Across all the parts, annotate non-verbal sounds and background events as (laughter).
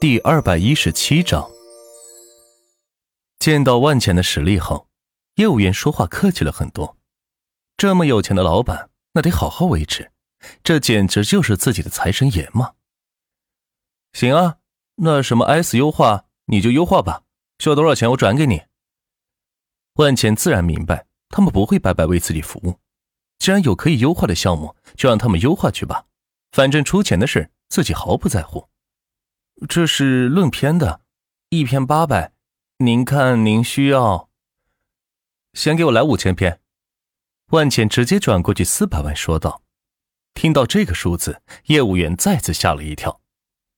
第二百一十七章，见到万钱的实力后，业务员说话客气了很多。这么有钱的老板，那得好好维持，这简直就是自己的财神爷嘛！行啊，那什么 S 优化你就优化吧，需要多少钱我转给你。万钱自然明白，他们不会白白为自己服务。既然有可以优化的项目，就让他们优化去吧，反正出钱的事自己毫不在乎。这是论篇的，一篇八百，您看您需要？先给我来五千篇。万茜直接转过去四百万，说道。听到这个数字，业务员再次吓了一跳。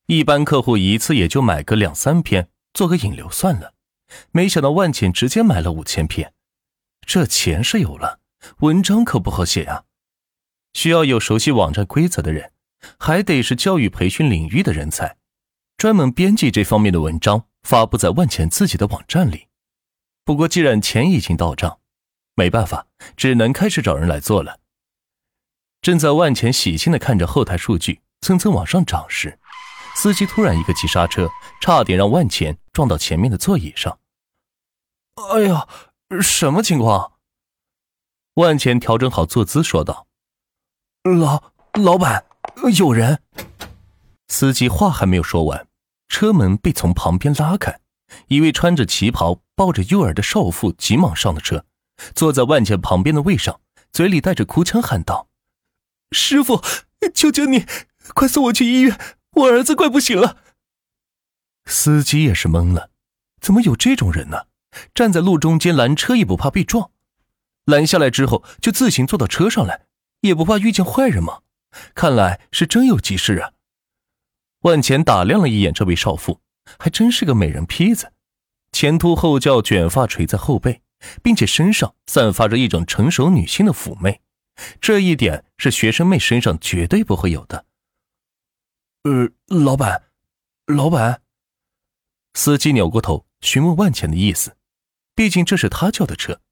一般客户一次也就买个两三篇，做个引流算了。没想到万茜直接买了五千篇，这钱是有了，文章可不好写啊。需要有熟悉网站规则的人，还得是教育培训领域的人才。专门编辑这方面的文章，发布在万钱自己的网站里。不过，既然钱已经到账，没办法，只能开始找人来做了。正在万钱喜庆的看着后台数据蹭蹭往上涨时，司机突然一个急刹车，差点让万钱撞到前面的座椅上。哎呀，什么情况？万钱调整好坐姿说道：“老老板，有人。”司机话还没有说完。车门被从旁边拉开，一位穿着旗袍、抱着幼儿的少妇急忙上了车，坐在万茜旁边的位上，嘴里带着哭腔喊道：“师傅，求求你，快送我去医院，我儿子快不行了。”司机也是懵了，怎么有这种人呢？站在路中间拦车也不怕被撞，拦下来之后就自行坐到车上来，也不怕遇见坏人吗？看来是真有急事啊！万钱打量了一眼这位少妇，还真是个美人坯子，前凸后翘，卷发垂在后背，并且身上散发着一种成熟女性的妩媚，这一点是学生妹身上绝对不会有的。呃，老板，老板，司机扭过头询问万钱的意思，毕竟这是他叫的车。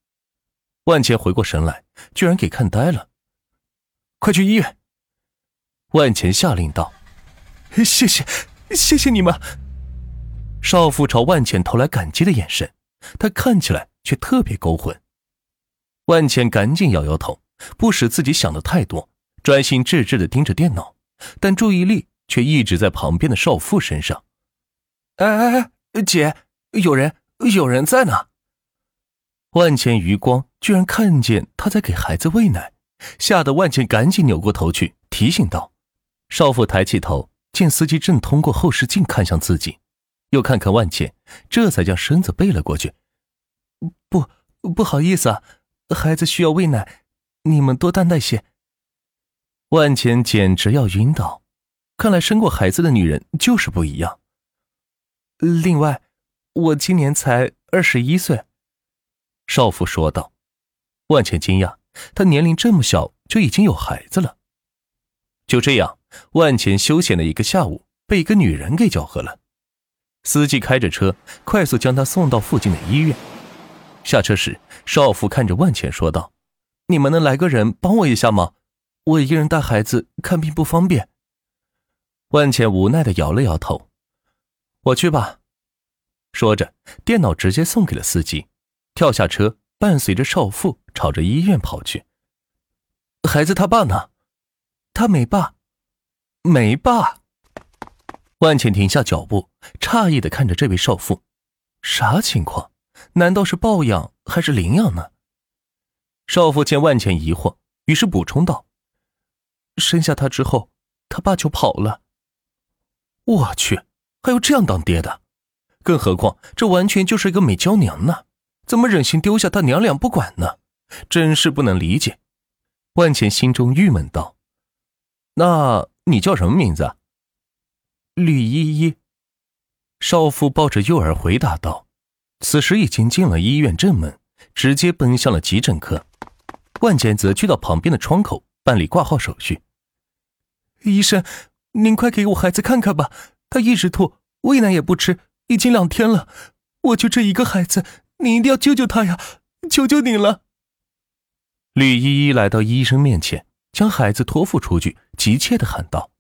万钱回过神来，居然给看呆了，快去医院！万钱下令道。谢谢，谢谢你们。少妇朝万茜投来感激的眼神，她看起来却特别勾魂。万茜赶紧摇摇头，不使自己想的太多，专心致志的盯着电脑，但注意力却一直在旁边的少妇身上。哎哎哎，姐，有人，有人在呢。万茜余光居然看见他在给孩子喂奶，吓得万茜赶紧扭过头去提醒道：“少妇，抬起头。”见司机正通过后视镜看向自己，又看看万茜，这才将身子背了过去。不，不好意思啊，孩子需要喂奶，你们多担待些。万茜简直要晕倒，看来生过孩子的女人就是不一样。另外，我今年才二十一岁。少妇说道。万茜惊讶，她年龄这么小就已经有孩子了。就这样。万钱休闲的一个下午被一个女人给搅和了。司机开着车快速将他送到附近的医院。下车时，少妇看着万钱说道：“你们能来个人帮我一下吗？我一个人带孩子看病不方便。”万钱无奈的摇了摇头：“我去吧。”说着，电脑直接送给了司机，跳下车，伴随着少妇朝着医院跑去。孩子他爸呢？他没爸。没爸，万茜停下脚步，诧异的看着这位少妇，啥情况？难道是抱养还是领养呢？少妇见万茜疑惑，于是补充道：“生下他之后，他爸就跑了。”我去，还有这样当爹的？更何况这完全就是一个美娇娘呢，怎么忍心丢下他娘俩不管呢？真是不能理解。万茜心中郁闷道：“那……”你叫什么名字？吕依依。少妇抱着幼儿回答道。此时已经进了医院正门，直接奔向了急诊科。万简则去到旁边的窗口办理挂号手续。医生，您快给我孩子看看吧，他一直吐，喂奶也不吃，已经两天了。我就这一个孩子，你一定要救救他呀！求求你了。吕依依来到医生面前。将孩子托付出去，急切的喊道：“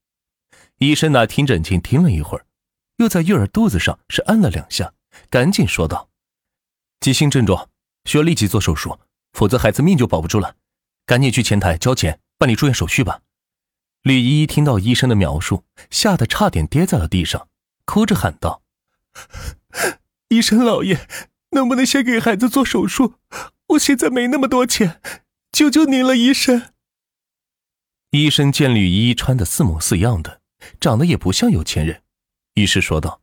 医生，拿听诊器听了一会儿，又在月儿肚子上是按了两下，赶紧说道：“急性症状，需要立即做手术，否则孩子命就保不住了。赶紧去前台交钱办理住院手续吧。”吕依依听到医生的描述，吓得差点跌在了地上，哭着喊道：“医生老爷，能不能先给孩子做手术？我现在没那么多钱，求求您了，医生。”医生见吕依依穿的似模似样的，长得也不像有钱人，于是说道：“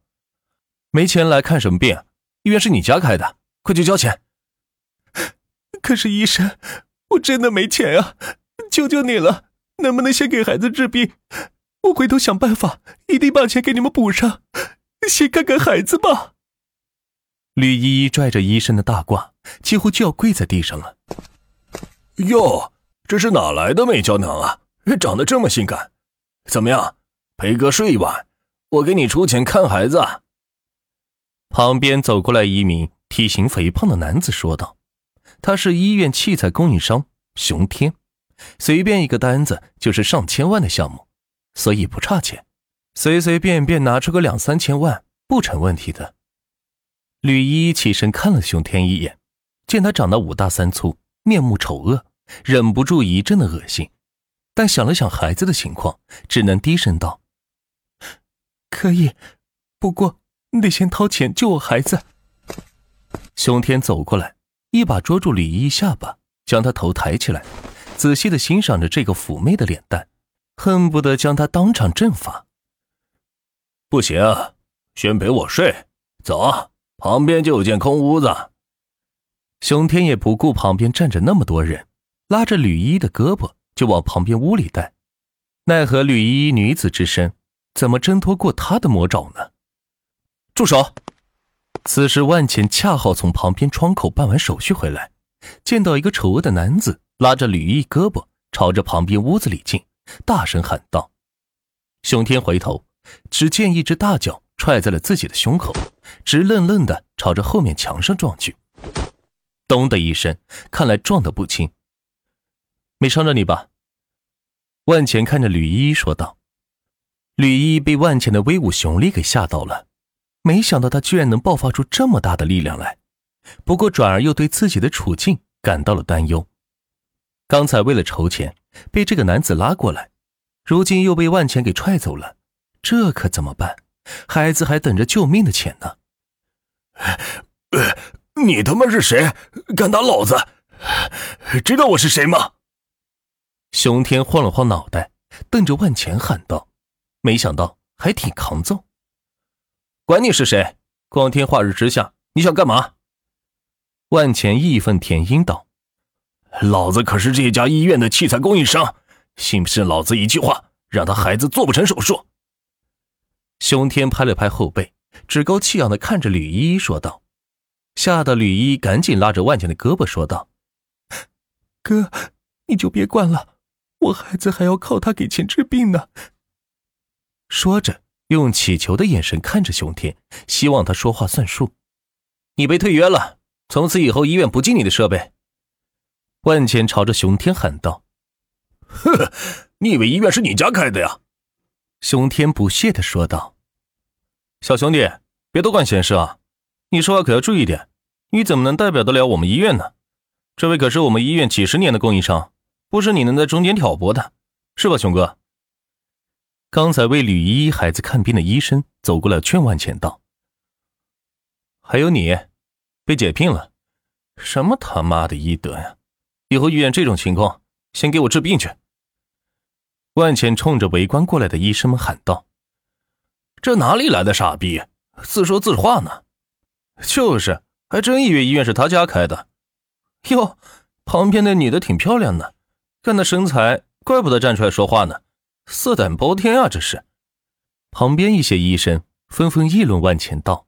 没钱来看什么病？医院是你家开的，快去交钱。”可是医生，我真的没钱啊！求求你了，能不能先给孩子治病？我回头想办法，一定把钱给你们补上。先看看孩子吧。吕依依拽着医生的大褂，几乎就要跪在地上了。哟，这是哪来的美娇囊啊？长得这么性感，怎么样？陪哥睡一晚，我给你出钱看孩子。旁边走过来一名体型肥胖的男子说道：“他是医院器材供应商熊天，随便一个单子就是上千万的项目，所以不差钱，随随便便拿出个两三千万不成问题的。”吕一起身看了熊天一眼，见他长得五大三粗，面目丑恶，忍不住一阵的恶心。但想了想孩子的情况，只能低声道：“可以，不过你得先掏钱救我孩子。”熊天走过来，一把捉住李依依下巴，将她头抬起来，仔细的欣赏着这个妩媚的脸蛋，恨不得将她当场阵法。不行，先陪我睡。走，旁边就有间空屋子。熊天也不顾旁边站着那么多人，拉着吕依依的胳膊。就往旁边屋里带，奈何吕依依女子之身，怎么挣脱过他的魔爪呢？住手！此时万钱恰好从旁边窗口办完手续回来，见到一个丑恶的男子拉着吕依依胳膊朝着旁边屋子里进，大声喊道：“熊天回头，只见一只大脚踹在了自己的胸口，直愣愣的朝着后面墙上撞去，咚的一声，看来撞得不轻。”没伤着你吧？万钱看着吕依依说道。吕依依被万钱的威武雄力给吓到了，没想到他居然能爆发出这么大的力量来。不过转而又对自己的处境感到了担忧。刚才为了筹钱被这个男子拉过来，如今又被万钱给踹走了，这可怎么办？孩子还等着救命的钱呢。你他妈是谁？敢打老子？知道我是谁吗？熊天晃了晃脑袋，瞪着万钱喊道：“没想到还挺抗揍。管你是谁，光天化日之下，你想干嘛？”万钱义愤填膺道：“老子可是这家医院的器材供应商，信不信老子一句话，让他孩子做不成手术？”熊天拍了拍后背，趾高气扬的看着吕依依说道，吓得吕依依赶紧拉着万钱的胳膊说道：“ (laughs) 哥，你就别管了。”我孩子还要靠他给钱治病呢。说着，用乞求的眼神看着熊天，希望他说话算数。你被退约了，从此以后医院不进你的设备。万钱朝着熊天喊道：“呵，你以为医院是你家开的呀？”熊天不屑的说道：“小兄弟，别多管闲事啊！你说话可要注意点。你怎么能代表得了我们医院呢？这位可是我们医院几十年的供应商。”不是你能在中间挑拨的，是吧，熊哥？刚才为吕依依孩子看病的医生走过来劝万钱道：“还有你，被解聘了，什么他妈的医德呀！以后遇见这种情况，先给我治病去。”万钱冲着围观过来的医生们喊道：“这哪里来的傻逼，自说自话呢？就是，还真以为医院是他家开的。哟，旁边那女的挺漂亮的。”看那身材，怪不得站出来说话呢，色胆包天啊！这是。旁边一些医生纷纷议论万千道。